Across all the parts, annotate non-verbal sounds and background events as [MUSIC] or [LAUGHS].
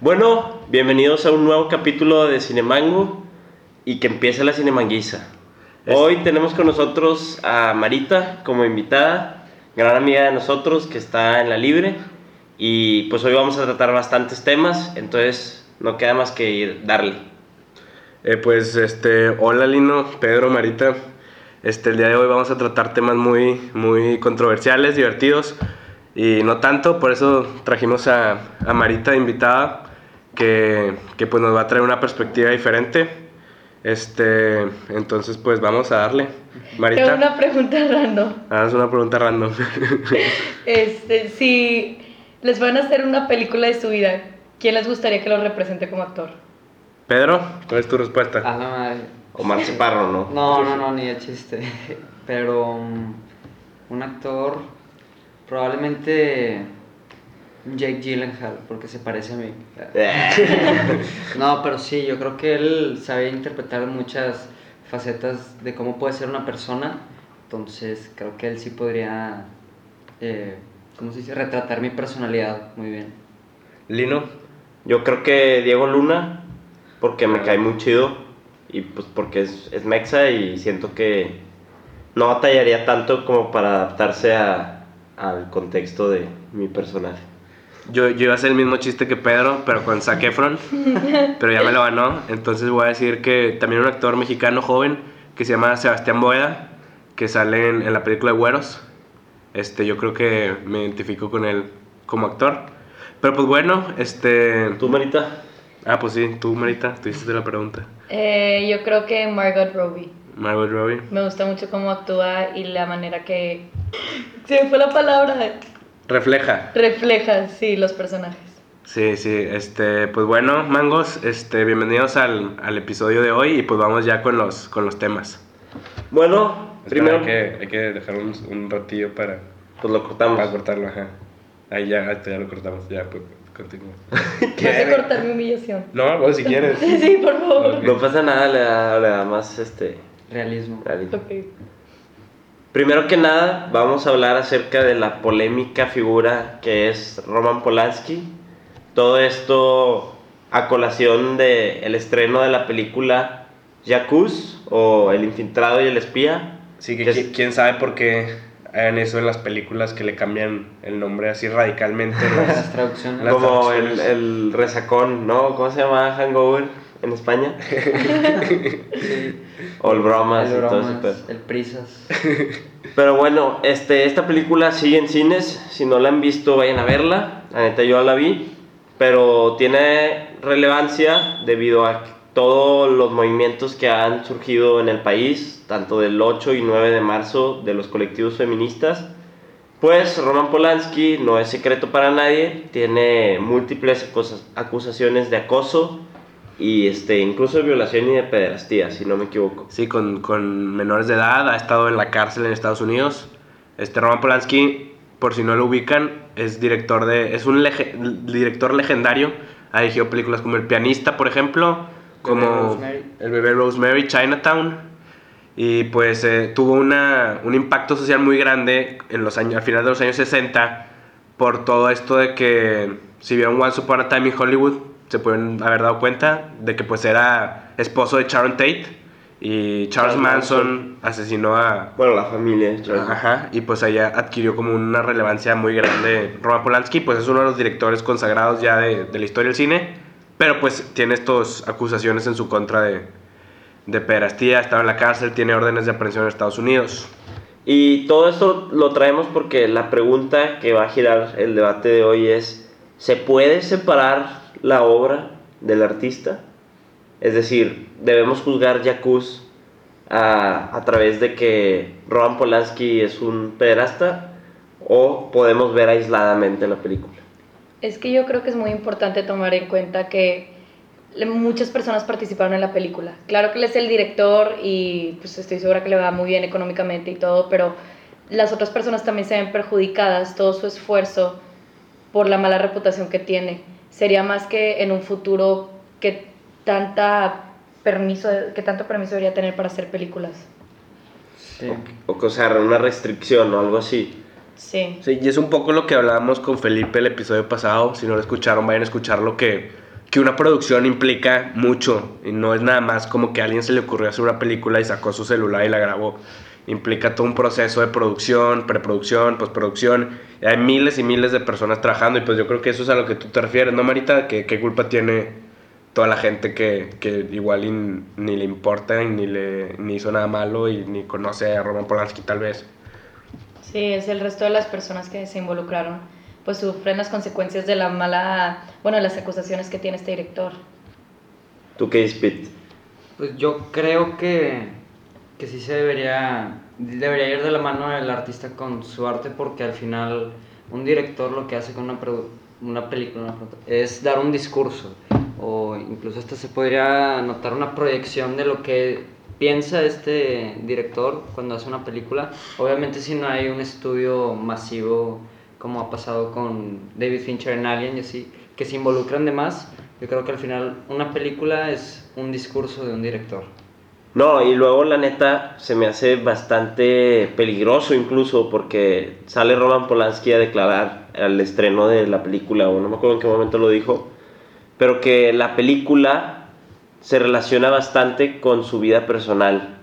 Bueno, bienvenidos a un nuevo capítulo de Cinemango y que empiece la Cinemanguiza. Hoy tenemos con nosotros a Marita como invitada, gran amiga de nosotros que está en la libre y pues hoy vamos a tratar bastantes temas, entonces no queda más que ir darle. Eh, pues este, hola Lino, Pedro, Marita. Este, el día de hoy vamos a tratar temas muy, muy controversiales, divertidos y no tanto, por eso trajimos a, a Marita de invitada que, que pues nos va a traer una perspectiva diferente. Este, entonces pues vamos a darle. Marita. Tengo una pregunta random. Haz una pregunta random. [LAUGHS] Este, si les van a hacer una película de su vida, ¿quién les gustaría que lo represente como actor? Pedro, ¿cuál es tu respuesta? A la madre. Omar Chaparro, ¿no? [LAUGHS] No, no, no, ni de chiste. [LAUGHS] Pero um, un actor, probablemente Jake Gyllenhaal, porque se parece a mí. [LAUGHS] No, pero sí, yo creo que él sabe interpretar muchas facetas de cómo puede ser una persona. Entonces, creo que él sí podría, eh, ¿cómo se dice? Retratar mi personalidad muy bien. Lino. Yo creo que Diego Luna, porque me cae muy chido y pues porque es, es mexa y siento que no batallaría tanto como para adaptarse a- al contexto de mi personaje. Yo, yo iba a hacer el mismo chiste que Pedro, pero con Zac Efron, [LAUGHS] pero ya me lo ganó. Entonces voy a decir que también un actor mexicano joven que se llama Sebastián Boeda, que sale en, en la película de Güeros. Este, yo creo que me identifico con él como actor. Pero pues bueno, este... ¿Tú, Marita? Ah, pues sí, tú, Marita, tú hiciste la pregunta. Eh, yo creo que Margot Robbie. Margot Robbie. Me gusta mucho cómo actúa y la manera que... [LAUGHS] Se me fue la palabra. Refleja. Refleja, sí, los personajes. Sí, sí, este, pues bueno, mangos, este, bienvenidos al, al episodio de hoy y pues vamos ya con los, con los temas. Bueno, primero Hay que, hay que dejar un, un ratillo para, pues lo cortamos. para cortarlo, ajá. Ahí ya, ahí ya lo cortamos, ya, pues continúa. [LAUGHS] Vas a cortar mi humillación. No, vos si quieres. [LAUGHS] Sí, por favor. No pasa nada, le da, le da más este Realismo. realismo. Ok. Primero que nada, vamos a hablar acerca de la polémica figura que es Roman Polanski. Todo esto a colación del el estreno de la película Jacuz o El infiltrado y el espía. Sí, que Que es- qui- quién sabe por qué hagan eso en las películas que le cambian el nombre así radicalmente. [LAUGHS] Las las- traducciones. Las Como el, traducciones. el resacón, ¿no? ¿Cómo se llama Hangover en España? [LAUGHS] Sí. O el bromas El y todo ese el prisas. [LAUGHS] Pero bueno, este, esta película sigue en cines. Si no la han visto, vayan a verla. La neta, yo la vi. Pero tiene relevancia debido a todos los movimientos que han surgido en el país, tanto del 8 y 9 de marzo de los colectivos feministas. Pues Roman Polanski, no es secreto para nadie, tiene múltiples acusas- acusaciones de acoso y este, incluso de violación y de pederastía, si no me equivoco. Sí, con, con menores de edad, ha estado en la cárcel en Estados Unidos. Este Roman Polanski, por si no lo ubican, es director de es un lege- director legendario. Ha dirigido películas como El pianista, por ejemplo, como Rosemary. El bebé Rosemary, Chinatown. Y pues eh, tuvo una, un impacto social muy grande en los años, al final de los años 60 por todo esto de que si vieron Once Upon a Time in Hollywood se pueden haber dado cuenta de que pues era esposo de Sharon Tate y Charles Charles Manson asesinó a Bueno, la familia. Charles. Ajá, y pues allá adquirió como una relevancia muy grande Roman Polanski, pues es uno de los directores consagrados ya de, de la historia del cine, pero pues tiene estas acusaciones en su contra de, de pederastía, estaba en la cárcel, tiene órdenes de aprehensión en Estados Unidos. Y todo esto lo traemos porque la pregunta que va a girar el debate de hoy es, ¿se puede separar la obra del artista? Es decir, ¿debemos juzgar Yacuz a, a través de que Roman Polanski es un pederasta? ¿O podemos ver aisladamente la película? Es que yo creo que es muy importante tomar en cuenta que muchas personas participaron en la película. Claro que él es el director y pues estoy segura que le va muy bien económicamente y todo, pero las otras personas también se ven perjudicadas, todo su esfuerzo por la mala reputación que tiene. Sería más que en un futuro que tanta permiso, que tanto permiso debería tener para hacer películas. Sí. O, o sea, una restricción o algo así. Sí. Sí, y es un poco lo que hablábamos con Felipe el episodio pasado. Si no lo escucharon, vayan a escucharlo. Que que una producción implica mucho y no es nada más como que a alguien se le ocurrió hacer una película y sacó su celular y la grabó. Implica todo un proceso de producción, preproducción, postproducción. Y hay miles y miles de personas trabajando y pues yo creo que eso es a lo que tú te refieres, ¿no, Marita? ¿Qué, qué culpa tiene toda la gente que, que igual ni le importa y ni, le, ni hizo nada malo y ni conoce a Roman Polanski tal vez? Sí, es el resto de las personas que se involucraron, pues sufren las consecuencias de la mala, bueno, las acusaciones que tiene este director. ¿Tú qué dices, Pete? Pues yo creo que, que sí se debería, debería ir de la mano el artista con su arte porque al final un director lo que hace con una, una película es dar un discurso o incluso hasta se podría notar una proyección de lo que piensa este director cuando hace una película. Obviamente si no hay un estudio masivo como ha pasado con David Fincher en Alien y así, que se involucran de más, yo creo que al final una película es un discurso de un director. No, y luego la neta se me hace bastante peligroso incluso porque sale Roman Polanski a declarar al estreno de la película, o no me acuerdo en qué momento lo dijo, pero que la película se relaciona bastante con su vida personal.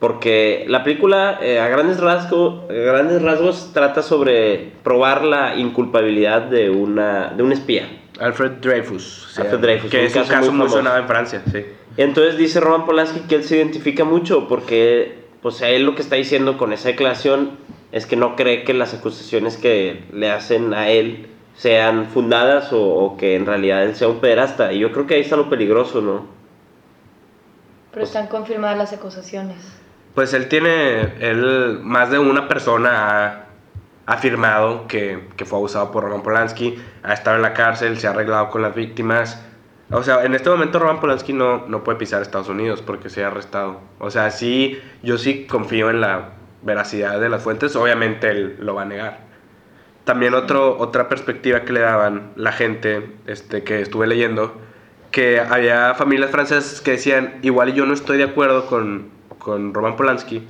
Porque la película eh, a, grandes rasgos, grandes rasgos trata sobre probar la inculpabilidad de, una, de un espía. Alfred Dreyfus. Alfred Dreyfus, Que un es un caso caso muy sonado en Francia, sí. Entonces dice Roman Polanski que él se identifica mucho porque pues él lo que está diciendo con esa declaración es que no cree que las acusaciones que le hacen a él sean fundadas o, o que en realidad él sea un pederasta. Y yo creo que ahí está lo peligroso, ¿no? Pero están confirmadas las acusaciones. Pues él tiene, él, más de una persona ha afirmado que, que fue abusado por Roman Polanski, ha estado en la cárcel, se ha arreglado con las víctimas. O sea, en este momento Roman Polanski no, no puede pisar Estados Unidos porque se ha arrestado. O sea, sí, yo sí confío en la veracidad de las fuentes, obviamente él lo va a negar. También otro, otra perspectiva que le daban la gente este, que estuve leyendo, que había familias francesas que decían, igual yo no estoy de acuerdo con, con Roman Polanski,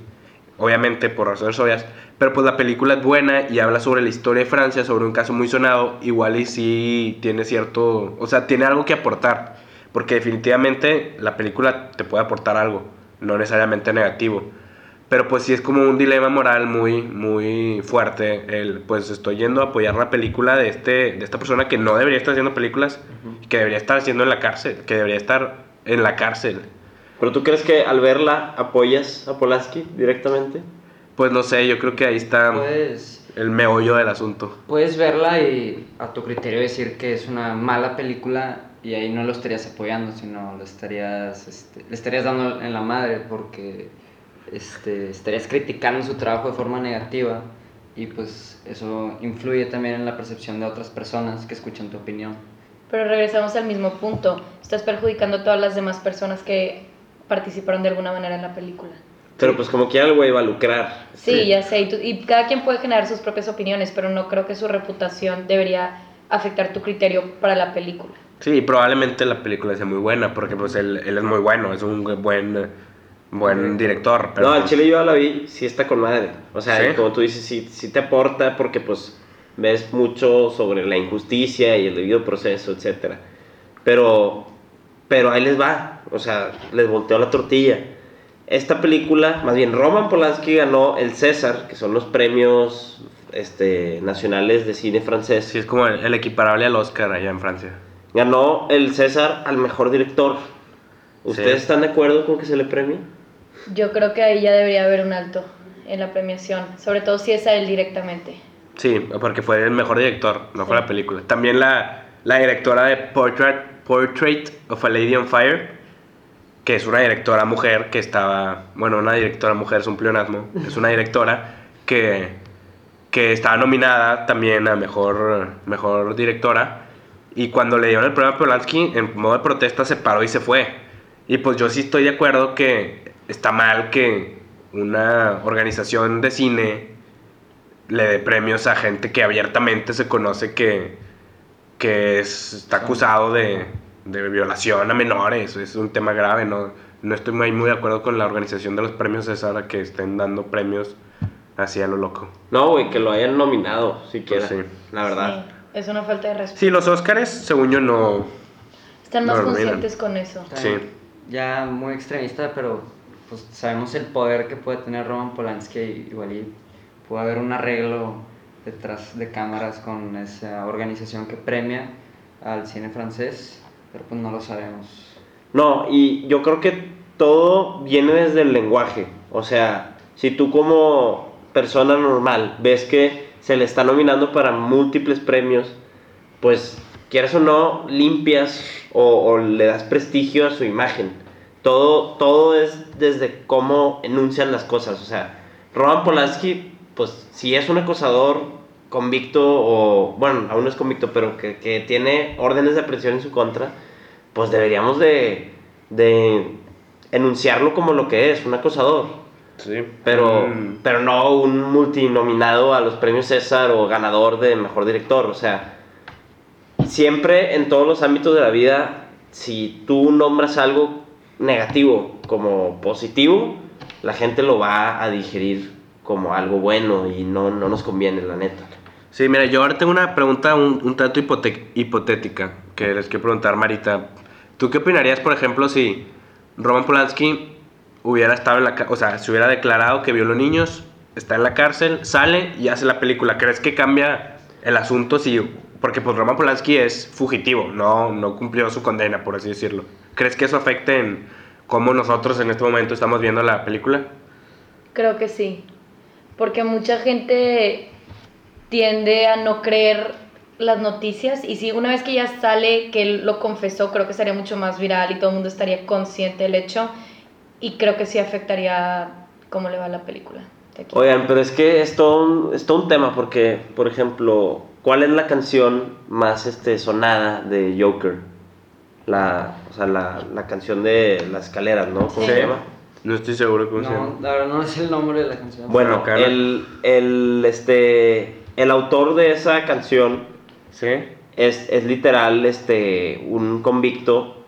obviamente por razones obvias, pero pues la película es buena y habla sobre la historia de Francia, sobre un caso muy sonado, igual y sí tiene cierto, o sea, tiene algo que aportar, porque definitivamente la película te puede aportar algo, no necesariamente negativo. Pero pues sí es como un dilema moral muy, muy fuerte. El, pues estoy yendo a apoyar la película de, este, de esta persona que no debería estar haciendo películas, que debería estar haciendo en la cárcel, que debería estar en la cárcel. ¿Pero tú crees que al verla apoyas a Polanski directamente? Pues no sé, yo creo que ahí está Puedes, el meollo del asunto. puedes verla y a tu criterio decir que es una mala película y ahí no lo estarías apoyando, sino lo estarías, este, le estarías dando en la madre porque este, estarías criticando su trabajo de forma negativa y pues eso influye también en la percepción de otras personas que escuchan tu opinión. Pero regresamos al mismo punto. Estás perjudicando a todas las demás personas que participaron de alguna manera en la película. Pero pues como quiera el güey va a lucrar. Sí, ya sé. Y, tú- y cada quien puede generar sus propias opiniones, pero no creo que su reputación debería afectar tu criterio para la película. Sí, probablemente la película sea muy buena, porque pues él, él es muy bueno, es un buen, buen director. Pero no, al pues, chile yo la vi, sí está con madre. O sea, ¿Sí? como tú dices, sí, sí te aporta porque pues ves mucho sobre la injusticia y el debido proceso, etc. Pero, pero ahí les va, o sea, les volteó la tortilla. Esta película, más bien Roman Polanski ganó el César, que son los premios este, nacionales de cine francés. Sí, es como el, el equiparable al Oscar allá en Francia. Ganó el César al mejor director. ¿Ustedes Sí. están de acuerdo con que se le premie? Yo creo que ahí ya debería haber un alto en la premiación, sobre todo si es a él directamente. Sí, porque fue el mejor director, no fue Sí. la película. También la, la directora de Portrait, Portrait of a Lady on Fire, que es una directora mujer que estaba, bueno, una directora mujer es un pleonasmo, es una directora que, que estaba nominada también a mejor, mejor directora. Y cuando le dieron el premio a Polanski, en modo de protesta se paró y se fue. Y pues yo sí estoy de acuerdo que está mal que una organización de cine le dé premios a gente que abiertamente se conoce que, que es- está acusado de, de violación a menores. Es un tema grave, ¿no? No estoy muy, muy de acuerdo con la organización de los premios César que estén dando premios así a lo loco. No, güey, que lo hayan nominado, siquiera. Pues sí. La verdad. Sí, es una falta de respeto. Sí, los Óscares, según yo, no, Están más No, conscientes con eso. Sí. Ya muy extremista, pero pues sabemos el poder que puede tener Roman Polanski igual y puede haber un arreglo detrás de cámaras con esa organización que premia al cine francés, pero pues no lo sabemos. No, y yo creo que todo viene desde el lenguaje. O sea, si tú como persona normal ves que se le está nominando para múltiples premios, pues quieres o no, limpias o, o le das prestigio a su imagen. Todo, todo es desde cómo enuncian las cosas. O sea, Roman Polanski, pues si es un acosador convicto o, bueno, aún no es convicto, pero que, que tiene órdenes de aprehensión en su contra, pues deberíamos de, de enunciarlo como lo que es, un acosador. Sí. Pero, Mm, pero no un multinominado a los premios César o ganador de mejor director. O sea, siempre en todos los ámbitos de la vida, si tú nombras algo negativo como positivo, la gente lo va a digerir como algo bueno y no, no nos conviene, la neta. Sí, mira, yo ahora tengo una pregunta un, un tanto hipotética que les quiero preguntar, Marita. ¿Tú qué opinarías, por ejemplo, si Roman Polanski hubiera estado o sea, se hubiera declarado que violó niños, está en la cárcel, sale y hace la película? ¿Crees que cambia el asunto si porque pues Roman Polanski es fugitivo, no no cumplió su condena, por así decirlo? ¿Crees que eso afecte en cómo nosotros en este momento estamos viendo la película? Creo que sí. Porque mucha gente tiende a no creer las noticias y si una vez que ya sale que él lo confesó, creo que sería mucho más viral y todo el mundo estaría consciente del hecho y creo que sí afectaría cómo le va la película. Oigan, pero es que es todo un, es todo un tema porque, por ejemplo, ¿cuál es la canción más este, sonada de Joker? La, o sea, la, la canción de las escaleras, ¿no? ¿Cómo Sí. se llama? No estoy seguro cómo se llama. No, la verdad no es el nombre de la canción. Bueno, el, el, este, el autor de esa canción ¿Sí? es, es literal este, un convicto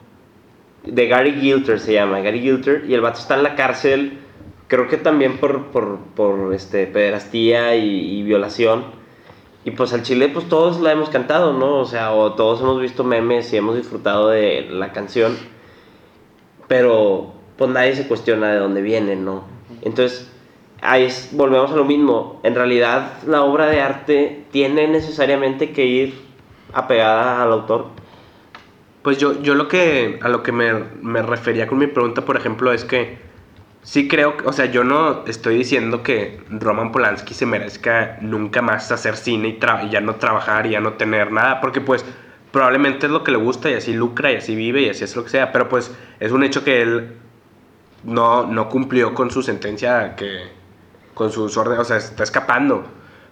de Gary Gilter, se llama Gary Gilter, y el vato está en la cárcel, creo que también por, por, por este, pederastía y, y violación. Y pues al chile, pues todos la hemos cantado, ¿no? O sea, o todos hemos visto memes y hemos disfrutado de la canción, pero pues nadie se cuestiona de dónde viene, ¿no? Entonces, ahí volvemos a lo mismo. En realidad, la obra de arte tiene necesariamente que ir apegada al autor. Pues yo, yo lo que, a lo que me, me refería con mi pregunta, por ejemplo, es que sí creo, o sea, yo no estoy diciendo que Roman Polanski se merezca nunca más hacer cine y ya no trabajar y ya no tener nada, porque pues probablemente es lo que le gusta y así lucra y así vive y así es lo que sea, pero pues es un hecho que él no, no cumplió con su sentencia, que con sus órdenes, o sea, está escapando.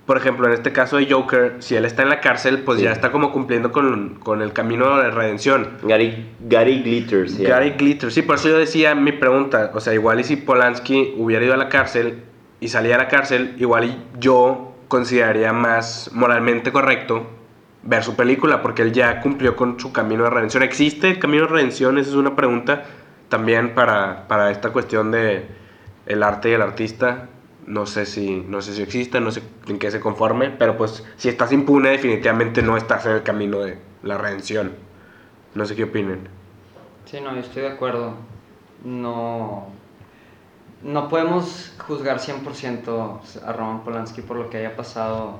Por ejemplo, en este caso de Joker, si él está en la cárcel, pues Sí. ya está como cumpliendo con, con el camino de redención. Gary, Gary Glitter, llama. Gary Glitter, sí, por eso yo decía mi pregunta, o sea, igual y si Polanski hubiera ido a la cárcel y salía a la cárcel, igual y yo consideraría más moralmente correcto ver su película, porque él ya cumplió con su camino de redención. ¿Existe el camino de redención? Esa es una pregunta también para, para esta cuestión de el arte y el artista. No sé si no sé si existe, no sé en qué se conforme, pero pues si estás impune definitivamente no estás en el camino de la redención. No sé qué opinen. Sí, no, yo estoy de acuerdo. No, no podemos juzgar 100% a Roman Polanski por lo que haya pasado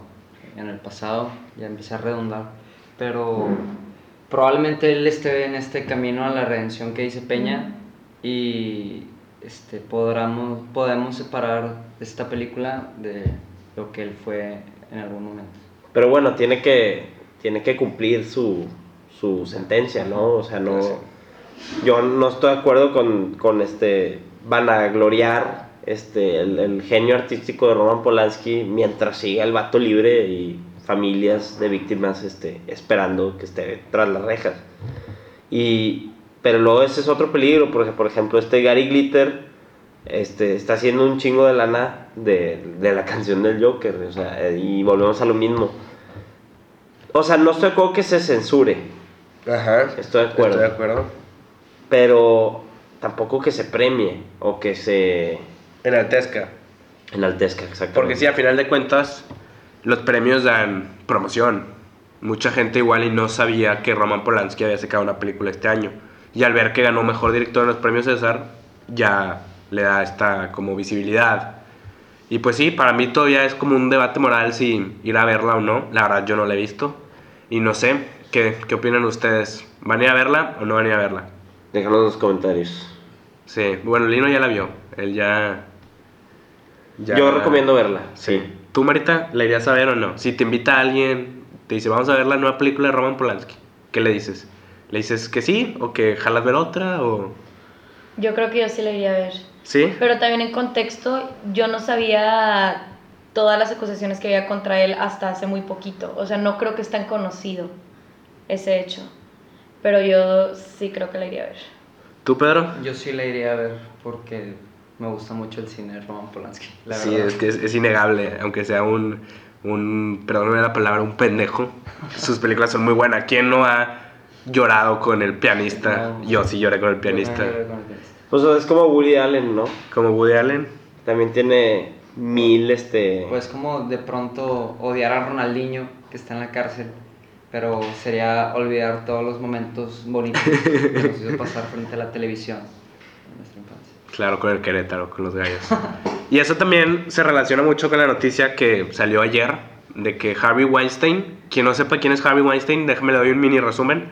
en el pasado, ya empecé a redundar, pero probablemente él esté en este camino a la redención que dice Peña y este, podamos, podemos separar esta película de lo que él fue en algún momento. Pero bueno, tiene que, tiene que cumplir su, su sentencia, ¿no? O sea, no... Yo no estoy de acuerdo con, con este vanagloriar este, el, el genio artístico de Roman Polanski mientras siga el vato libre y familias de víctimas este, esperando que esté tras las rejas. Y, pero luego ese es otro peligro, porque por ejemplo este Gary Glitter este, está haciendo un chingo de lana de, de la [LAUGHS] canción del Joker, o sea, y volvemos a lo mismo. O sea, no estoy de acuerdo que se censure, Ajá. Estoy de acuerdo. Estoy de acuerdo. pero tampoco que se premie o que se Enaltezca. enaltezca, exactamente. Porque sí, a final de cuentas, los premios dan promoción. mucha gente igual y no sabía que Roman Polanski había sacado una película este año. Y al ver que ganó mejor director en los premios César, ya le da esta como visibilidad. Y pues sí, para mí todavía es como un debate moral si ir a verla o no. La verdad yo no la he visto. Y no sé, ¿qué, qué opinan ustedes? ¿Van a ir a verla o no van a ir a verla? Déjanos en los comentarios. Sí, bueno, Lino ya la vio. Él ya... ya- Yo recomiendo verla, sí. ¿Tú, Marita, la irías a ver o no? Si te invita alguien, te dice, vamos a ver la nueva película de Roman Polanski, ¿qué le dices? ¿Le dices que sí o que jalas ver otra o...? Yo creo que yo sí la iría a ver. ¿Sí? Pero también en contexto, yo no sabía todas las acusaciones que había contra él hasta hace muy poquito. O sea, no creo que es tan conocido ese hecho. Pero yo sí creo que la iría a ver. ¿Tú, Pedro? Yo sí la iría a ver porque me gusta mucho el cine de Roman Polanski. La sí, verdad. es que es, es innegable, aunque sea un, un, perdóname la palabra, un pendejo. [LAUGHS] Sus películas son muy buenas. ¿Quién no ha llorado con el pianista? No. Yo sí lloré con el Yo pianista. también lloré con el pianista. Pues es como Woody Allen, ¿no? Como Woody Allen. También tiene mil, este... Pues como de pronto odiar a Ronaldinho que está en la cárcel, pero sería olvidar todos los momentos bonitos que nos hizo pasar frente a la televisión en nuestra infancia. Claro, con el Querétaro, con los gallos. [LAUGHS] y eso también se relaciona mucho con la noticia que salió ayer de que Harvey Weinstein, quien no sepa quién es Harvey Weinstein, déjame le doy un mini resumen.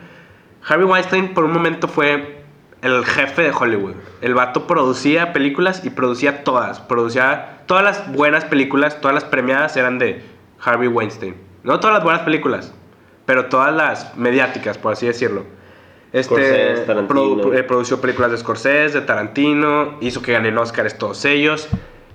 Harvey Weinstein por un momento fue el jefe de Hollywood. El vato producía películas y producía todas. Producía todas las buenas películas, todas las premiadas eran de Harvey Weinstein. No todas las buenas películas, pero todas las mediáticas, por así decirlo. Este, Scorsese, produ- eh, produció películas de Scorsese, de Tarantino, hizo que ganen Oscars todos ellos.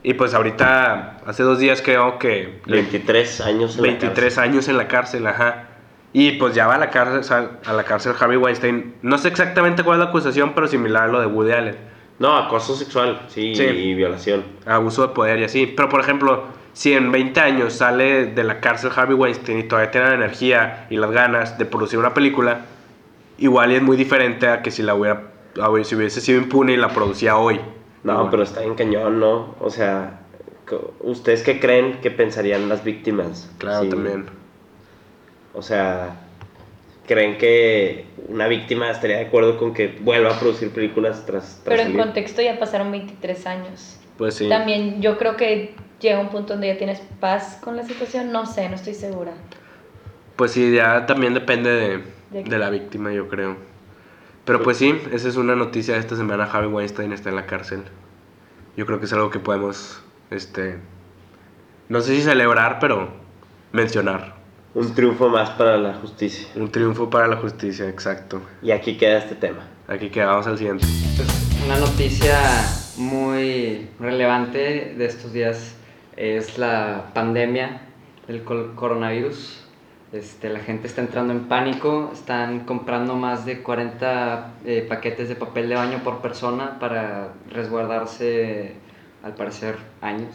Y pues ahorita, hace dos días creo que... le- 23 años en la 23 años en la cárcel, ajá. Y pues ya va a la cárcel, a la cárcel Harvey Weinstein. No sé exactamente cuál es la acusación, pero similar a lo de Woody Allen. No, acoso sexual, sí, Sí. y violación. Abuso de poder y así. Pero por ejemplo, si en 20 años sale de la cárcel Harvey Weinstein y todavía tiene la energía y las ganas de producir una película, igual es muy diferente a que si la hubiera, a- si hubiese sido impune y la producía hoy. No, Igual. pero está en cañón, ¿no? O sea, ¿ustedes qué creen que pensarían las víctimas? Claro, Sí. también. O sea, ¿creen que una víctima estaría de acuerdo con que vuelva a producir películas tras, tras Pero en salir? contexto ya pasaron 23 años. Pues sí. También yo creo que llega un punto donde ya tienes paz con la situación. No sé, no estoy segura. Pues sí, ya también depende de, ¿De la víctima, yo creo. Pero pues sí, esa es una noticia de esta semana. Harvey Weinstein está en la cárcel. Yo creo que es algo que podemos, este, no sé si celebrar, pero mencionar. Un triunfo más para la justicia. Un triunfo para la justicia, exacto. Y aquí queda este tema. Aquí quedamos al siguiente. Pues una noticia muy relevante de estos días es la pandemia del col- coronavirus. Este, la gente está entrando en pánico, están comprando más de 40 eh, paquetes de papel de baño por persona para resguardarse, al parecer, años.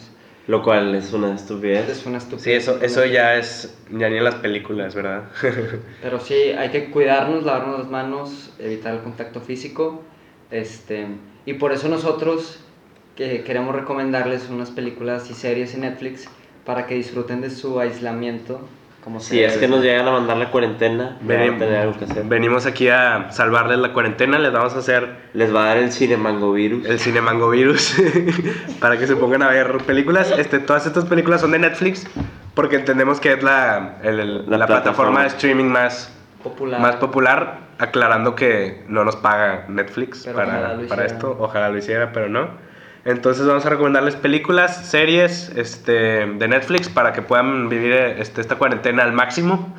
Lo cual es una estupidez. Es una estupidez. Sí, eso, eso ya es, ya ni en las películas, ¿verdad? [LAUGHS] Pero sí, hay que cuidarnos, lavarnos las manos, evitar el contacto físico. Este, y por eso nosotros que queremos recomendarles unas películas y series en Netflix para que disfruten de su aislamiento. Como Si es que nos llegan a mandar la cuarentena, van a Venim- tener algo que hacer. venimos aquí a salvarles la cuarentena, les vamos a hacer Les va a dar el cinemangovirus. el Cinemango Virus [LAUGHS] para que se pongan a ver películas. Este, todas estas películas son de Netflix porque entendemos que es la, el- el- La la, plataforma plataforma. de streaming más popular. más popular, aclarando que no nos paga Netflix Pero para, para esto. Ojalá lo hiciera, pero no. Entonces vamos a recomendarles películas, series este, de Netflix para que puedan vivir este, esta cuarentena al máximo.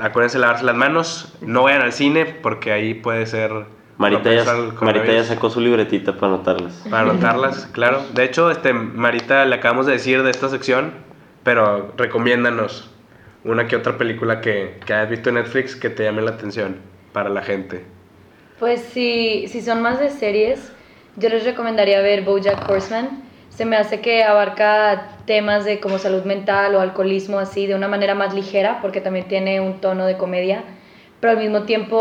Acuérdense de lavarse las manos. No vayan al cine porque ahí puede ser... Marita ya, Marita sacó su libretita para anotarlas. Para anotarlas, claro. De hecho, este, Marita, le acabamos de decir de esta sección, pero recomiéndanos una que otra película que, que hayas visto en Netflix que te llame la atención para la gente. Pues si, si son más de series, yo les recomendaría ver BoJack Horseman. Se me hace que abarca temas de como salud mental o alcoholismo así de una manera más ligera, porque también tiene un tono de comedia, pero al mismo tiempo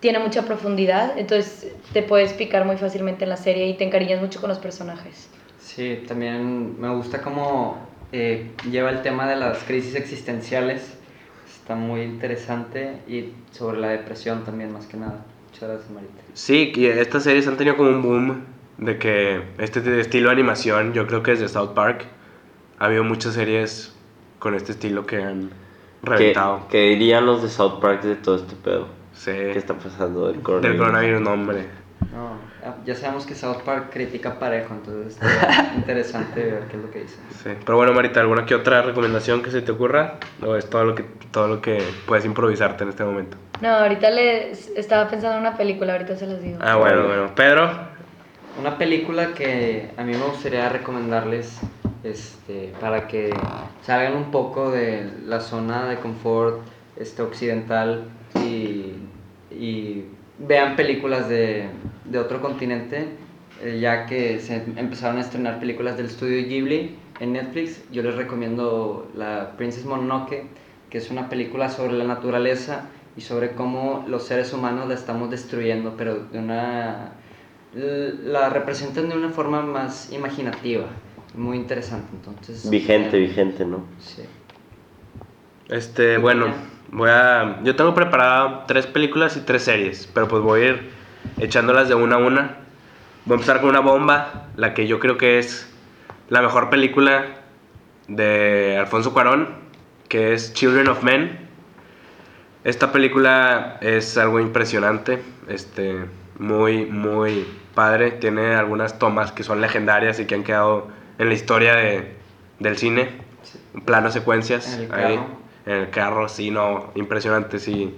tiene mucha profundidad, entonces te puedes picar muy fácilmente en la serie y te encariñas mucho con los personajes. Sí, también me gusta cómo eh, lleva el tema de las crisis existenciales. está muy interesante y sobre la depresión también, más que nada. Sí, y estas series han tenido como un boom de que este estilo de animación, yo creo que desde South Park, ha habido muchas series con este estilo que han ¿Qué, reventado. qué dirían los de South Park de todo este pedo? Sí. ¿Qué está pasando del Del coronavirus? coronavirus, no, hombre. No, ah, ya sabemos que South Park critica parejo, entonces está [LAUGHS] interesante ver qué es lo que dicen. Sí. Pero bueno, Marita, ¿alguna que otra recomendación que se te ocurra? ¿O es todo lo que, todo lo que puedes improvisarte en este momento? No, ahorita le estaba pensando en una película, ahorita se las digo. Ah, bueno, bueno. Pedro, Una película que a mí me gustaría recomendarles este, para que salgan un poco de la zona de confort este, occidental y, y vean películas de, de otro continente, eh, ya que se empezaron a estrenar películas del estudio Ghibli en Netflix. Yo les recomiendo la Princess Mononoke, que es una película sobre la naturaleza y sobre cómo los seres humanos la estamos destruyendo, pero de una la representan de una forma más imaginativa, muy interesante, entonces. Vigente, eh, vigente, ¿no? Sí. este, bueno, voy a... Yo tengo preparado tres películas y tres series, pero pues voy a ir echándolas de una a una. Voy a empezar con una bomba, la que yo creo que es la mejor película de Alfonso Cuarón, que es Children of Men. Esta película es algo impresionante, este, muy, muy padre. Tiene algunas tomas que son legendarias y que han quedado en la historia de, del cine. Sí. Planos secuencias. En el ahí, carro. en el carro, sí, no, impresionante. Si,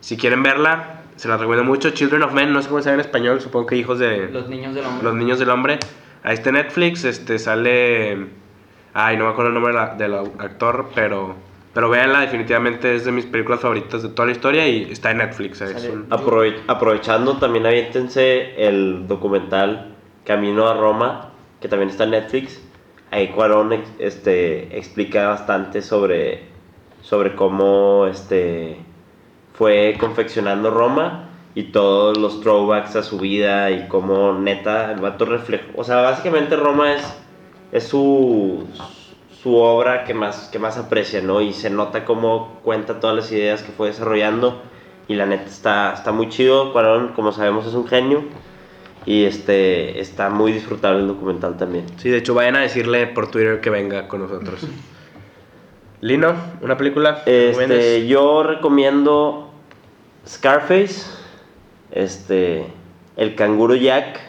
si quieren verla, se la recomiendo mucho. Children of Men, no sé cómo se llama en español, supongo que hijos de Los niños del hombre. los niños del hombre. Ahí está Netflix, este sale. Ay, no me acuerdo el nombre de del actor, pero. Pero véanla, definitivamente es de mis películas favoritas de toda la historia y está en Netflix. es Sale- un- Aprove- aprovechando, también aviéntense el documental Camino a Roma, que también está en Netflix. Ahí Cuarón este, explica bastante sobre, sobre cómo este, fue confeccionando Roma y todos los throwbacks a su vida y cómo neta el vato refleja. O sea, básicamente Roma es, es su, su obra que más, que más aprecia, ¿no? Y se nota cómo cuenta todas las ideas que fue desarrollando. Y la neta está, está muy chido. Cuarón, como sabemos, es un genio. Y este está muy disfrutable el documental también. Sí, de hecho, vayan a decirle por Twitter que venga con nosotros. [LAUGHS] Lino, ¿una película? Este, yo recomiendo Scarface, este, El Canguro Jack,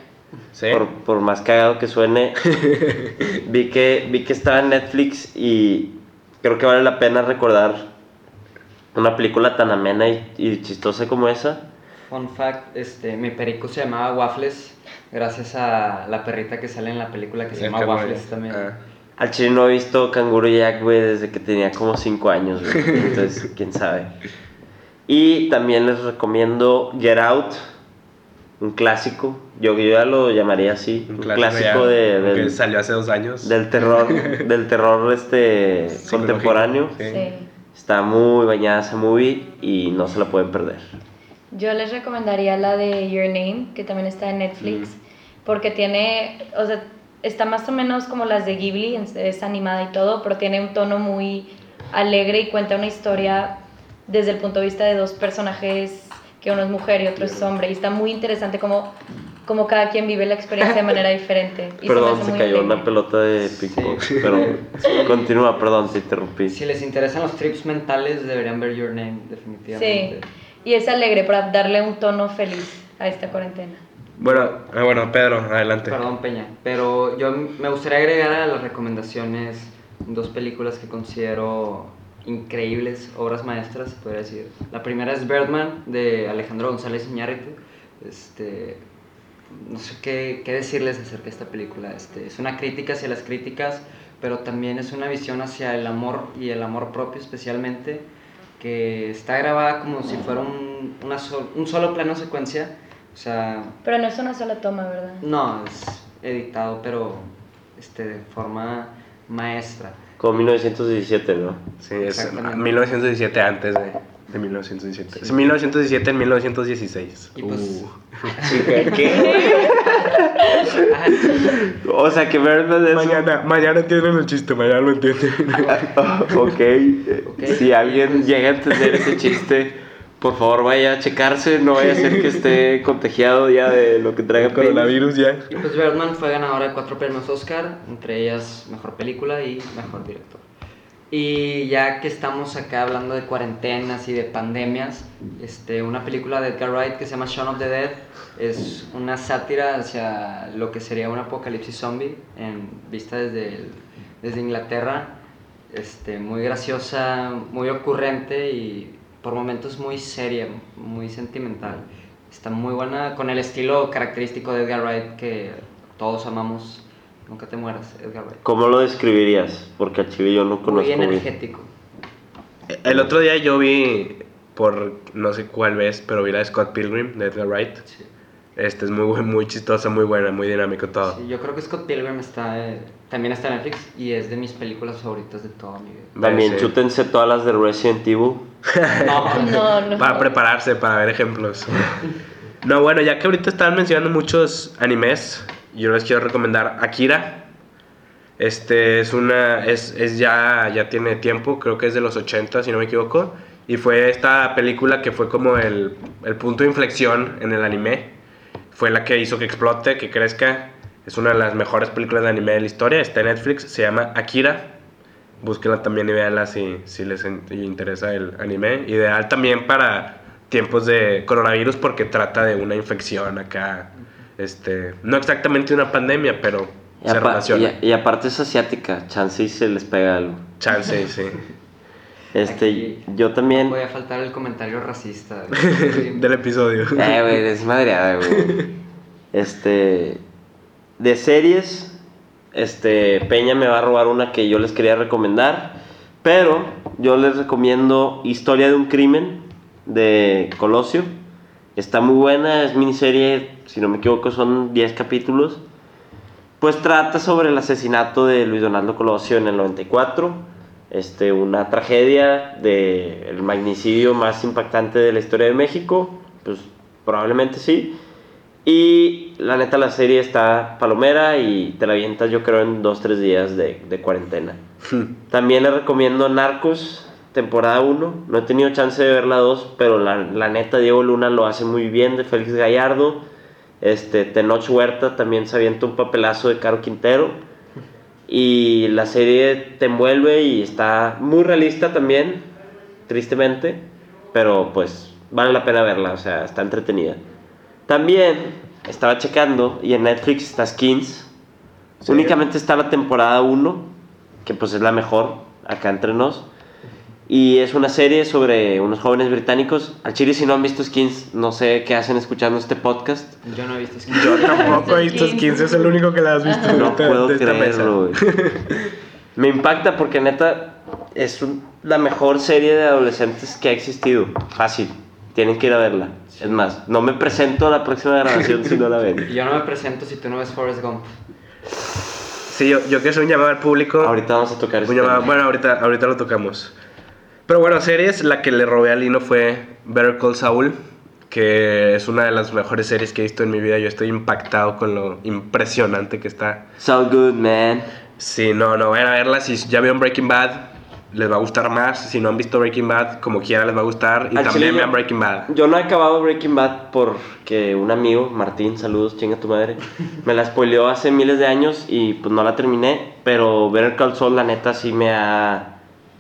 Sí. por, por más cagado que suene. [LAUGHS] vi, que, vi que estaba en Netflix y creo que vale la pena recordar una película tan amena y, y chistosa como esa. Fun fact, este, mi perico se llamaba Waffles, gracias a la perrita que sale en la película que se llama Este, Waffles también. Ah. Al chile no he visto Canguro Jack, güey, desde que tenía como 5 años, güey. [LAUGHS] Entonces, quién sabe. Y también les recomiendo Get Out, un clásico. Yo, yo ya lo llamaría así. Un, clásico, ya, de, que del, salió hace dos años. del terror, [LAUGHS] del terror este contemporáneo. Sí. Sí. Está muy bañada esa movie y no se la pueden perder. Yo les recomendaría la de Your Name, que también está en Netflix, porque tiene, o sea, está más o menos como las de Ghibli, es- es animada y todo, pero tiene un tono muy alegre y cuenta una historia desde el punto de vista de dos personajes, que uno es mujer y otro es hombre, y está muy interesante como, como cada quien vive la experiencia de manera diferente. Y perdón, se muy cayó alegre. una pelota de ping-pong. Pero [LAUGHS] continúa, perdón, te interrumpí. Si les interesan los trips mentales, deberían ver Your Name, Sí, definitivamente. y es alegre para darle un tono feliz a esta cuarentena. Bueno, ah, bueno, Pedro, adelante. Perdón, Peña, pero yo me gustaría agregar a las recomendaciones dos películas que considero increíbles, obras maestras, podría decir. La primera es Birdman, de Alejandro González Iñárritu. Este, no sé qué, qué decirles acerca de esta película. Este, es una crítica hacia las críticas, pero también es una visión hacia el amor y el amor propio especialmente, que está grabada como si fuera un, una sol- un solo plano secuencia. O sea, Pero no es una sola toma, ¿verdad? no, es editado, pero este, de forma maestra. Como 1917, ¿no? Sí, es Exactamente. 1917 antes de, de 1917. Es 1917 en 1916. Y pues- Uh. [LAUGHS] ¿Qué? O sea que Birdman es... Mañana, mañana entienden el chiste, mañana lo entienden. [LAUGHS] ok. Si alguien llega a entender ese chiste, por favor vaya a checarse. No vaya a ser que esté [LAUGHS] contagiado ya de lo que traiga El coronavirus ya. Y pues Birdman fue ganadora de cuatro premios Oscar, entre ellas Mejor Película y Mejor Director. Y ya que estamos acá hablando de cuarentenas y de pandemias, este, una película de Edgar Wright que se llama Shaun of the Dead es una sátira hacia lo que sería un apocalipsis zombie en vista desde, el- desde Inglaterra. Este, muy graciosa, muy ocurrente y por momentos muy seria, muy sentimental. Está muy buena con el estilo característico de Edgar Wright que todos amamos. Nunca te mueras, Edgar Wright. ¿Cómo lo describirías? Porque al chile yo no Muy conozco bien. energético. El otro día yo vi, por no sé cuál vez, pero vi la de Scott Pilgrim de Edgar Wright. Sí. Este es muy, muy chistosa, muy buena, muy dinámico todo. Sí, yo creo que Scott Pilgrim está, eh, también está en Netflix y es de mis películas favoritas de toda mi vida. También Sí. chútense todas las de Resident Evil. No, No, no. Para prepararse, para ver ejemplos. No, bueno, ya que ahorita están mencionando muchos animes, yo les quiero recomendar Akira. Este es una, es, es ya, ya tiene tiempo, creo que es de los 80, si no me equivoco. Y fue esta película que fue como el, el punto de inflexión en el anime. Fue la que hizo que explote, que crezca. Es una de las mejores películas de anime de la historia. Está en Netflix, se llama Akira. Búsquenla también y véanla si, si les in- interesa el anime. Ideal también para tiempos de coronavirus porque trata de una infección acá. Este, no exactamente una pandemia, pero Y, se relaciona. y- y aparte es asiática, chance y se les pega algo. Chance, sí. [LAUGHS] Este, Aquí yo también... Voy a faltar el comentario racista. [LAUGHS] Del episodio. Eh, güey, es madreada, güey. Este. De series, este. Peña me va a robar una que yo les quería recomendar. Pero yo les recomiendo Historia de un crimen de Colosio. Está muy buena, es miniserie, si no me equivoco, son 10 capítulos. Pues trata sobre el asesinato de Luis Donaldo Colosio en el 94. Este, una tragedia de el magnicidio más impactante de la historia de México. Pues probablemente sí. Y la neta la serie está palomera y te la avientas yo creo en 2-3 días de, de cuarentena. [LAUGHS] También les recomiendo Narcos, temporada 1. No he tenido chance de ver la 2, pero la, la neta Diego Luna lo hace muy bien, de Félix Gallardo. Este, Tenoch Huerta también se avienta un papelazo de Caro Quintero. Y la serie te envuelve y está muy realista también, tristemente. Pero pues vale la pena verla, o sea, está entretenida. También estaba checando y en Netflix está Skins. Sí. Únicamente está la temporada 1, que pues es la mejor acá entre nos. Y es una serie sobre unos jóvenes británicos. Al chile, si no han visto Skins, no sé qué hacen escuchando este podcast. Yo no he visto Skin. Yo tampoco he visto 15, es el único que la has visto. No puedo de creerlo. Me impacta porque neta es un- la mejor serie de adolescentes que ha existido. Fácil. Tienen que ir a verla. Es más, no me presento a la próxima grabación si no la ven. Y [LAUGHS] yo no me presento si tú no ves Forrest Gump. Sí, yo, yo quiero hacer un llamado al público. Ahorita vamos a tocar Un este llamado- bueno, ahorita, ahorita lo tocamos. Pero bueno, series, la que le robé a Lino fue Better Call Saul, que es una de las mejores series que he visto en mi vida. Yo estoy impactado con lo impresionante que está. So good, man. Sí, no, no, vayan a verla. Si ya vieron Breaking Bad, les va a gustar más. Si no han visto Breaking Bad, como quiera les va a gustar. Y Al también vean Breaking Bad. Yo no he acabado Breaking Bad porque un amigo, Martín, saludos, chinga tu madre, [LAUGHS] me la spoileó hace miles de años y pues no la terminé, pero Better Call Saul la neta sí me ha,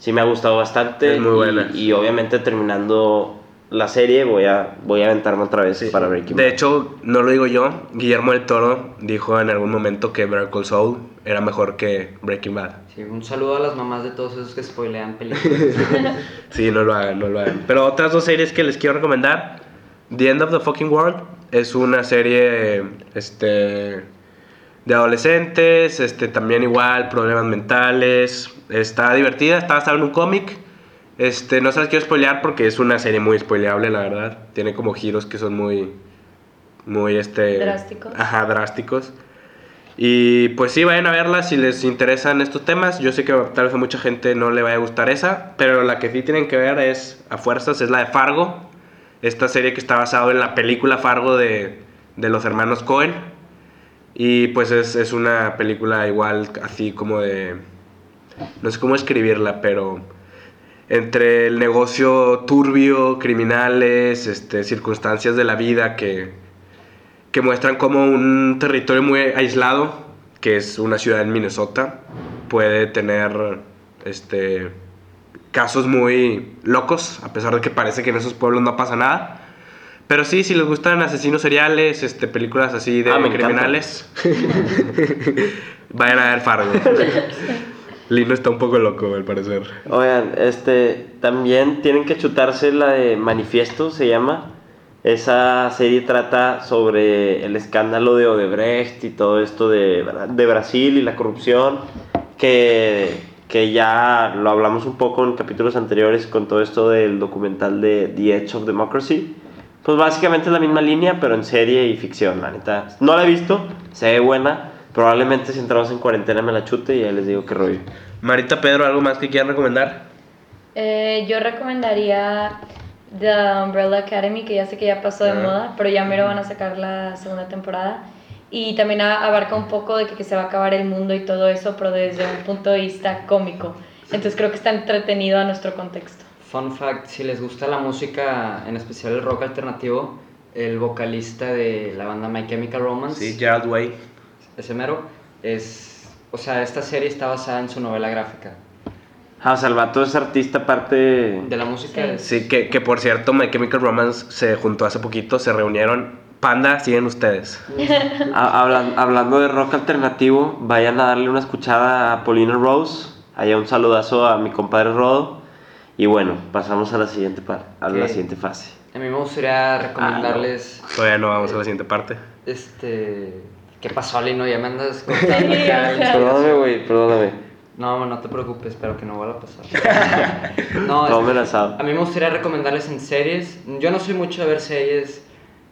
sí me ha gustado bastante. Es muy buena. Y, obviamente terminando la serie voy a, voy a aventarme otra vez para Breaking De Bad. hecho, no lo digo yo, Guillermo del Toro dijo en algún momento que Better Call Saul era mejor que Breaking Bad. Sí, un saludo a las mamás de todos esos que spoilean películas. [LAUGHS] Sí, no lo hagan, no lo hagan. Pero otras dos series que les quiero recomendar. The End of the Fucking World es una serie este, de adolescentes, este, también igual, problemas mentales. Está divertida, está basada en un cómic. Este, no se las quiero spoilear porque es una serie muy spoileable, la verdad. Tiene como giros que son muy, muy, este... Drásticos. Ajá, drásticos. Y pues sí, vayan a verla si les interesan estos temas. Yo sé que tal vez a mucha gente no le vaya a gustar esa, pero la que sí tienen que ver es, a fuerzas, es la de Fargo. Esta serie que está basada en la película Fargo de, de los hermanos Cohen. Y pues es, es una película igual así como de... No sé cómo escribirla, pero entre el negocio turbio, criminales, este, circunstancias de la vida que, que muestran como un territorio muy aislado, que es una ciudad en Minnesota, puede tener este, casos muy locos, a pesar de que parece que en esos pueblos no pasa nada. Pero sí, si les gustan asesinos seriales, este, películas así de Ah, criminales, [LAUGHS] vayan a ver Fargo. [LAUGHS] Lino está un poco loco, al parecer. Oigan, este, también tienen que chutarse la de Manifiesto, se llama. Esa serie trata sobre el escándalo de Odebrecht y todo esto de, de Brasil y la corrupción, que, que ya lo hablamos un poco en capítulos anteriores con todo esto del documental de The Edge of Democracy. Pues básicamente es la misma línea, pero en serie y ficción, la neta. No la he visto, se ve buena. Probablemente si entramos en cuarentena me la chute y ahí les digo qué rollo. Marita, Pedro, ¿algo más que quieran recomendar? Eh, yo recomendaría The Umbrella Academy, que ya sé que ya pasó de Ah. moda, pero ya mero van a sacar la segunda temporada. Y también a- abarca un poco de que, que se va a acabar el mundo y todo eso, pero desde un punto de vista cómico. Entonces creo que está entretenido a nuestro contexto. Fun fact, si les gusta la música, en especial el rock alternativo, el vocalista de la banda My Chemical Romance, Sí, Gerald Way. ese mero, es... O sea, esta serie está basada en su novela gráfica. Ah, o sea, el vato es artista aparte... De la música Sí. es... Sí, que, que por cierto, My Chemical Romance se juntó hace poquito, se reunieron. Panda, siguen ustedes. [LAUGHS] Ha- hablan- hablando de rock alternativo, vayan a darle una escuchada a Paulina Rose. Allá un saludazo a mi compadre Rodo. Y bueno, pasamos a la siguiente, par- a la siguiente fase. A mí me gustaría recomendarles... Todavía no vamos a la siguiente parte. Este... ¿Qué pasó, Lino? Ya me andas [LAUGHS] contando. [LAUGHS] Perdóname, güey, perdóname. No, no te preocupes, espero que no vuelva a pasar. [LAUGHS] no, Todo es- amenazado. a mí me gustaría recomendarles en series. Yo no soy mucho de ver series.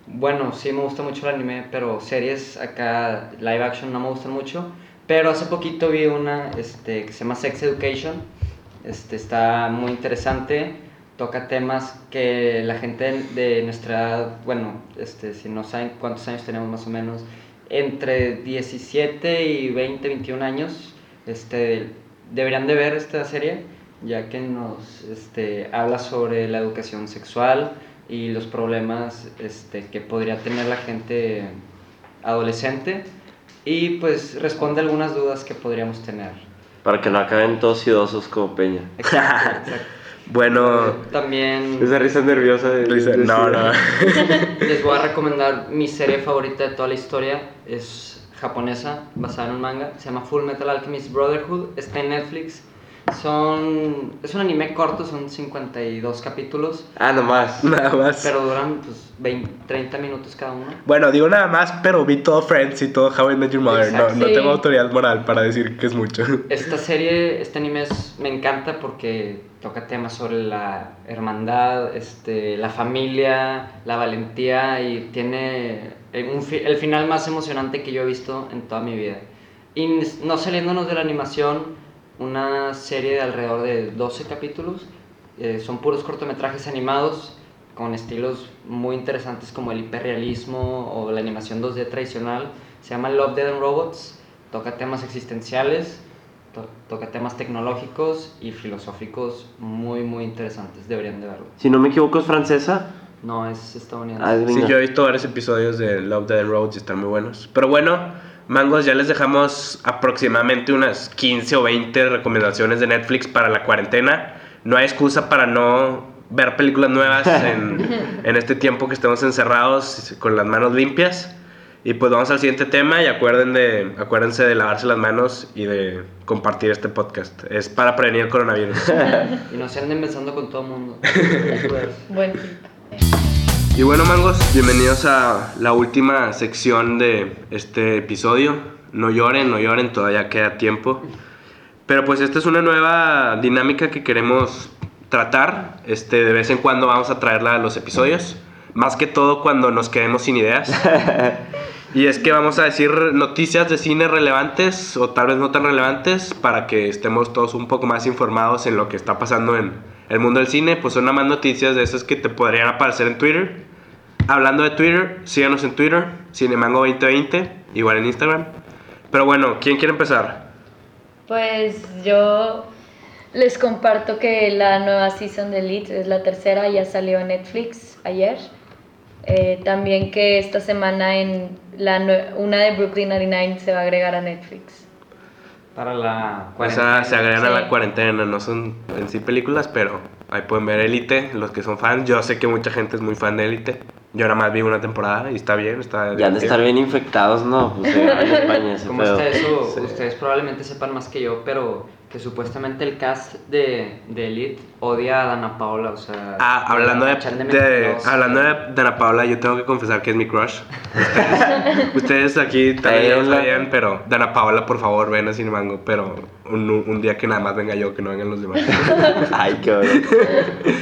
Bueno, sí me gusta mucho el anime, pero series acá live action no me gustan mucho. Pero hace poquito vi una este, que se llama Sex Education. Este, está muy interesante. Toca temas que la gente de nuestra edad, bueno, este, si no saben cuántos años tenemos más o menos, entre 17 y 20, 21 años, este, deberían de ver esta serie, ya que nos este, habla sobre la educación sexual y los problemas este, que podría tener la gente adolescente y pues responde algunas dudas que podríamos tener. Para que no acaben todos idosos como Peña. Exacto, [LAUGHS] exacto. Bueno, También Esa risa nerviosa de- no, no. [LAUGHS] les voy a recomendar mi serie favorita de toda la historia. Es japonesa, basada en un manga. Se llama Full Metal Alchemist Brotherhood. Está en Netflix. Son, es un anime corto, son 52 capítulos. Ah, nomás. [LAUGHS] Nada más. Pero duran pues 20, 30 minutos cada uno. Bueno, digo nada más, pero vi todo Friends y todo How I Met Your Mother. No, no tengo autoridad moral para decir que es mucho. [LAUGHS] Esta serie, este anime es- me encanta porque toca temas sobre la hermandad, este, la familia, la valentía y tiene eh, un fi- el final más emocionante que yo he visto en toda mi vida. Y no saliéndonos de la animación, una serie de alrededor de 12 capítulos, eh, son puros cortometrajes animados con estilos muy interesantes como el hiperrealismo o la animación 2D tradicional. Se llama Love, Dead and Robots. Toca temas existenciales, to- toca temas tecnológicos y filosóficos muy, muy interesantes. Deberían de verlo. Si no me equivoco, es francesa. No, es estadounidense. Ah, es Sí, yo he visto varios episodios de Love, Dead and Roads y están muy buenos. Pero bueno, mangos, ya les dejamos aproximadamente unas 15 o 20 recomendaciones de Netflix para la cuarentena. No hay excusa para no ver películas nuevas [LAUGHS] en, en este tiempo que estemos encerrados con las manos limpias. Y pues vamos al siguiente tema y acuerden de, acuérdense de lavarse las manos y de compartir este podcast. Es para prevenir el coronavirus. [LAUGHS] Y no se anden besando con todo el mundo. [LAUGHS] Buen tip. Y bueno, mangos, bienvenidos a la última sección de este episodio. No lloren, no lloren, todavía queda tiempo. Pero pues esta es una nueva dinámica que queremos tratar. Este, de vez en cuando vamos a traerla a los episodios. Más que todo cuando nos quedemos sin ideas. [LAUGHS] Y es que vamos a decir noticias de cine relevantes o tal vez no tan relevantes para que estemos todos un poco más informados en lo que está pasando en el mundo del cine. Pues son nada más noticias de esas que te podrían aparecer en Twitter. Hablando de Twitter, síganos en Twitter, Cinemango2020. igual en Instagram. Pero bueno, ¿quién quiere empezar? Pues yo les comparto que la nueva season de Elite es la tercera, ya salió en Netflix ayer. Eh, también que esta semana en la una de Brooklyn 99 se va a agregar a Netflix. Para la O cuarentena. sea, se agregan a Sí. la cuarentena, no son en sí películas, pero ahí pueden ver Elite, los que son fans. Yo sé que mucha gente es muy fan de Elite. Yo nada más vi una temporada y está bien, está Ya han de estar bien infectados, ¿no? Pues se van a España ese ¿Cómo pedo. está eso? Sí. Ustedes probablemente sepan más que yo, pero que supuestamente el cast de, de Elite odia a Dana Paola, o sea... Ah, hablando de, de- mentirosa. hablando de, de Ana Paula, yo tengo que confesar que es mi crush. Ustedes, [LAUGHS] ustedes aquí también lo sabían, pero Dana Paola, por favor, ven a Cinemango, pero un, un día que nada más venga yo, que no vengan los demás. [LAUGHS] Ay, cabrón.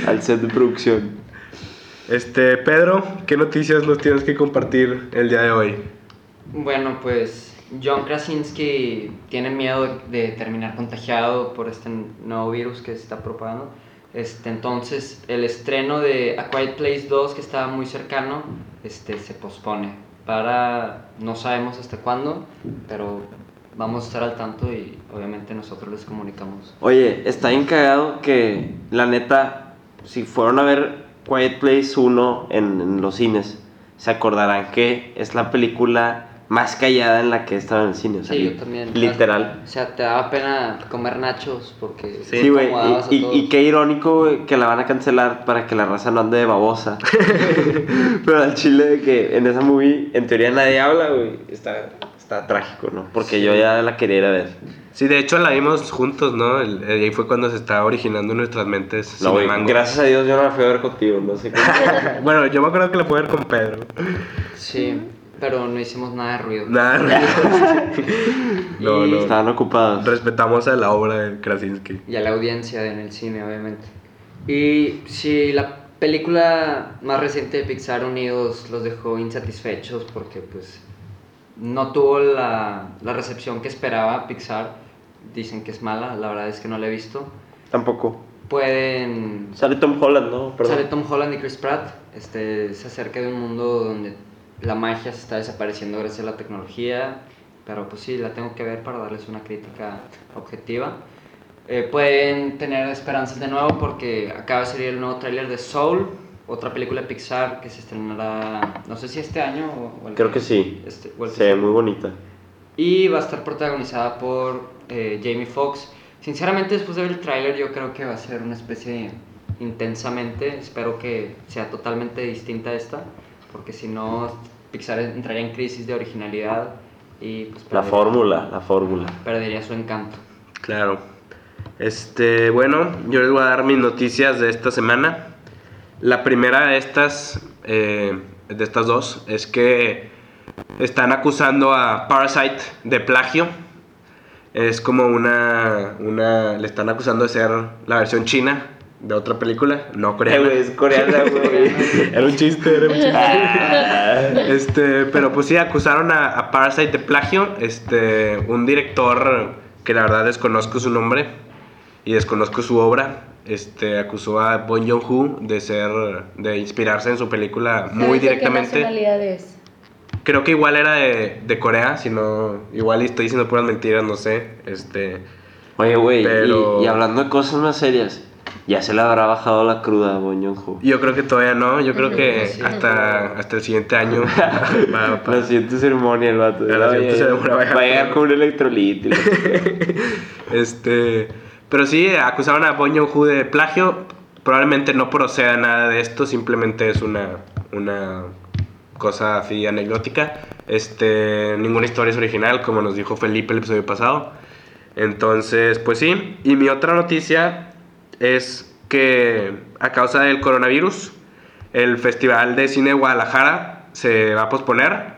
Al set de producción. Este, Pedro, ¿qué noticias nos tienes que compartir el día de hoy? Bueno, pues John Krasinski tiene miedo de, terminar contagiado por este nuevo virus que se está propagando. Este, entonces, el estreno de A Quiet Place 2, que estaba muy cercano, este, se pospone para no sabemos hasta cuándo, pero vamos a estar al tanto y obviamente nosotros les comunicamos. Oye, está bien cagado que, la neta, si fueron a ver Quiet Place 1 en, en los cines, se acordarán que es la película más callada en la que he estado en el cine. O sea, Sí, yo también. Literal. O sea, te daba pena comer nachos porque Sí, güey. y, y- y qué irónico, que la van a cancelar para que la raza no ande de babosa. [LAUGHS] Pero al chile de que en esa movie, en teoría nadie habla, güey. Está, está trágico, ¿no? Porque yo ya la quería ir a ver. Sí, de hecho la vimos juntos, ¿no? El- el- ahí fue cuando se estaba originando en nuestras mentes. No, güey, Cinemango. gracias a Dios yo no la fui a ver contigo, no sé cómo. [LAUGHS] bueno, yo me acuerdo que la pude ver con Pedro. Sí, pero no hicimos nada de ruido. Nada. [LAUGHS] no, Y- no. Estaban ocupados. Respetamos a la obra de Krasinski. y a la audiencia en el cine, obviamente. Y si la película más reciente de Pixar Unidos los dejó insatisfechos porque pues no tuvo la, la recepción que esperaba Pixar, dicen que es mala, la verdad es que no la he visto. Tampoco. Pueden... Sale Tom Holland, ¿no? Perdón. Sale Tom Holland y Chris Pratt, este, se acerca de un mundo donde la magia se está desapareciendo gracias a la tecnología, pero pues sí, la tengo que ver para darles una crítica objetiva. Eh, pueden tener esperanzas de nuevo porque acaba de salir el nuevo tráiler de Soul, otra película de Pixar que se estrenará, no sé si este año o, el Creo que sí. este- o el que ve sigue. muy bonita. Y va a estar protagonizada por eh, Jamie Foxx. Sinceramente, después de ver el tráiler, yo creo que va a ser una especie de intensamente. Espero que sea totalmente distinta a esta, porque si no, Pixar entraría en crisis de originalidad y pues La perdería- fórmula, la fórmula. perdería su encanto. Claro. Este, bueno, yo les voy a dar mis noticias de esta semana. La primera de estas, eh, de estas dos, es que están acusando a Parasite de plagio. Es como una, una, le están acusando de ser la versión china de otra película, no Eh, coreana. güey, es coreana, [LAUGHS] güey. Era un chiste, era un chiste. Ah. Este, pero pues sí, acusaron a, a Parasite de plagio. Este, un director que la verdad desconozco su nombre y desconozco su obra. Este, acusó a Bon Joon-ho de ser, de inspirarse en su película muy ¿Sabes de directamente. ¿Qué nacionalidad es? Creo que igual era de, de Corea, si no, igual estoy diciendo puras mentiras, no sé. Este, Oye, güey, y- Pero- y, hablando de cosas más serias, ya se le habrá bajado la cruda a Bon Joon-ho. yo creo que todavía no, yo creo que hasta, hasta el siguiente año [LAUGHS] va- va- La siguiente ceremonia, el vato. La siguiente ceremonia va a- Va a llegar con un electrolit. y la- [LAUGHS] Este, pero sí, acusaron a Bon Joon-ho de plagio. Probablemente no proceda nada de esto, simplemente es una, una cosa así anecdótica. Este, ninguna historia es original, como nos dijo Felipe el episodio pasado. Entonces, pues sí. Y mi otra noticia es que a causa del coronavirus, el Festival de Cine de Guadalajara se va a posponer.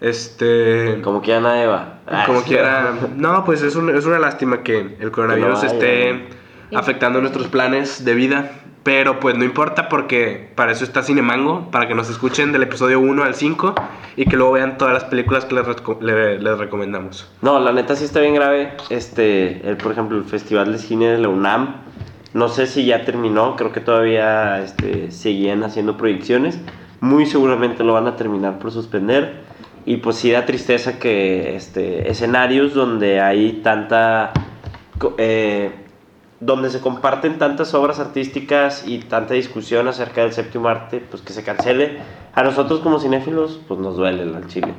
Este, Como que ya nadie va. como quiera. [LAUGHS] No, pues es, un- es una lástima que el coronavirus Que no esté afectando nuestros planes de vida. Pero pues no importa porque para eso está Cinemango, para que nos escuchen del episodio 1 al 5 y que luego vean todas las películas que les, reco- le- les recomendamos. No, la neta sí está bien grave. Este, el, por ejemplo, el Festival de Cine de la UNAM. No sé si ya terminó, creo que todavía este, seguían haciendo proyecciones. Muy seguramente lo van a terminar por suspender. y pues sí da tristeza que este, escenarios donde hay tanta... eh, donde se comparten tantas obras artísticas y tanta discusión acerca del séptimo arte, pues que se cancele. A nosotros como cinéfilos, pues nos duele al chile.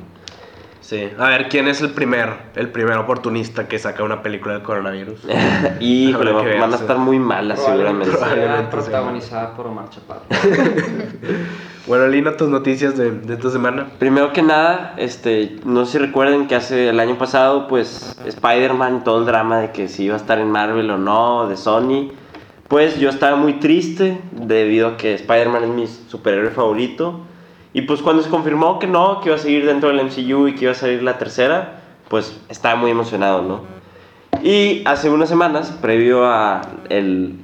Sí. A ver, ¿quién es el primer, el primer oportunista que saca una película del coronavirus? [LAUGHS] y van a estar muy malas seguramente. Probablemente protagonizada por Omar Chaparro. [LAUGHS] Bueno, Lino, tus noticias de, de esta semana. Primero que nada, este, no sé si recuerden que hace el año pasado, pues Spider-Man, todo el drama de que si iba a estar en Marvel o no, de Sony, pues yo estaba muy triste debido a que Spider-Man es mi superhéroe favorito. Y pues cuando se confirmó que no, que iba a seguir dentro del MCU y que iba a salir la tercera, pues estaba muy emocionado, ¿no? Y hace unas semanas, previo a el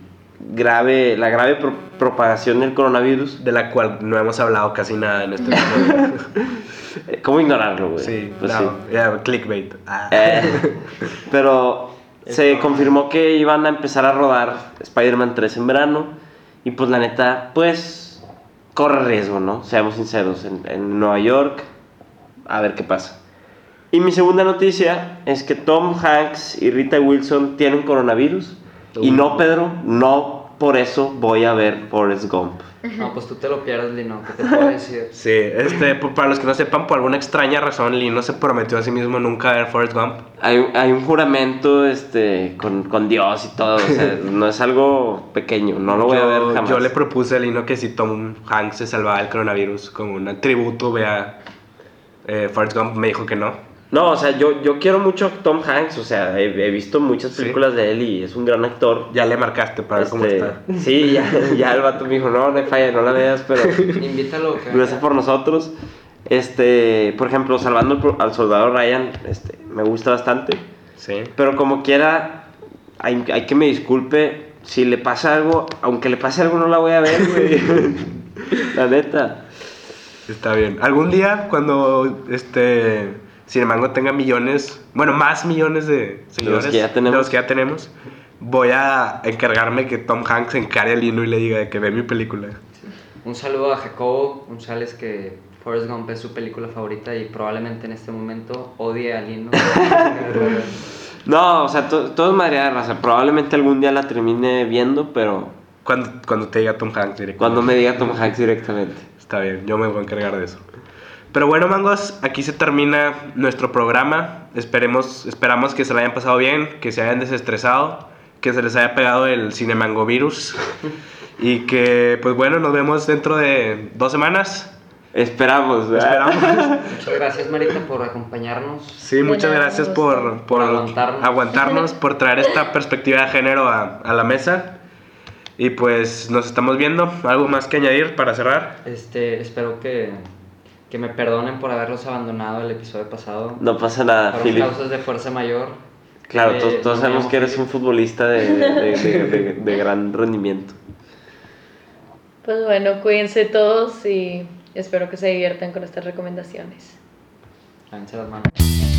grave, la grave pro- propagación del coronavirus, De la cual no hemos hablado casi nada en este eh, [LAUGHS] ¿cómo ignorarlo, güey? sí, Pues no, sí. ya, clickbait. Ah. Eh, pero se confirmó que iban a empezar a rodar Spider-Man 3 en verano. Y pues la neta, pues corre riesgo, ¿no? Seamos sinceros. En, en Nueva York, a ver qué pasa. Y mi segunda noticia es que Tom Hanks y Rita Wilson tienen coronavirus. Y no, Pedro, no por eso voy a ver Forrest Gump. No, pues tú te lo pierdes, Lino. ¿Qué te puedo decir? [LAUGHS] Sí, este, por- para los que no sepan, por alguna extraña razón, Lino se prometió a sí mismo nunca ver Forrest Gump. Hay, un- hay un juramento este, con, con Dios y todo. O sea, [LAUGHS] no es algo pequeño. No lo voy a yo, ver jamás. Yo le propuse a Lino que si Tom Hanks se salvaba del coronavirus como un tributo, vea eh, Forrest Gump, me dijo que no. No, o sea, yo, yo quiero mucho a Tom Hanks, o sea, he, he visto muchas Sí. películas de él y es un gran actor. Ya le marcaste para ver cómo Este, está. Sí, ya, [LAUGHS] ya el vato me dijo, no, no falla, no la veas, pero [LAUGHS] Invítalo. que- gracias por nosotros. Este, por ejemplo, Salvando al Soldado Ryan, este, me gusta bastante. Sí. Pero como quiera, hay, hay que me disculpe, si le pasa algo, aunque le pase algo no la voy a ver, güey. [LAUGHS] la neta. Está bien. Algún día, cuando este Cinemango tenga millones, bueno, más millones de seguidores, que ya tenemos. de los que ya tenemos, voy a encargarme que Tom Hanks encare a Lino y le diga de que ve mi película. Un saludo a Jacobo González, que Forrest Gump es su película favorita y probablemente en este momento odie a Lino. [LAUGHS] No, o sea, to- todo es madre de raza. Probablemente algún día la termine viendo, pero Cuando, cuando te diga Tom Hanks directamente. cuando me diga Tom Hanks directamente. Está bien, yo me voy a encargar de eso. Pero bueno, mangos, aquí se termina nuestro programa. Esperemos, esperamos que se lo hayan pasado bien, que se hayan desestresado, que se les haya pegado el Cinemango virus. y que, pues bueno, nos vemos dentro de dos semanas. Esperamos, ¿verdad? Esperamos. [LAUGHS] Muchas gracias, Marita, por acompañarnos. Sí, muchas gracias por, por Por aguantarnos. aguantarnos, por traer esta [LAUGHS] perspectiva de género a, a la mesa. Y pues nos estamos viendo. ¿Algo más que añadir para cerrar? Este, espero que, que me perdonen por haberlos abandonado el episodio pasado. No pasa nada, Philip. causas de fuerza mayor. Claro, Eh, todos, sabemos que eres Philip. un futbolista de, de- de- de- de gran rendimiento. Pues bueno, cuídense todos y espero que se diviertan con estas recomendaciones. Lávense las manos.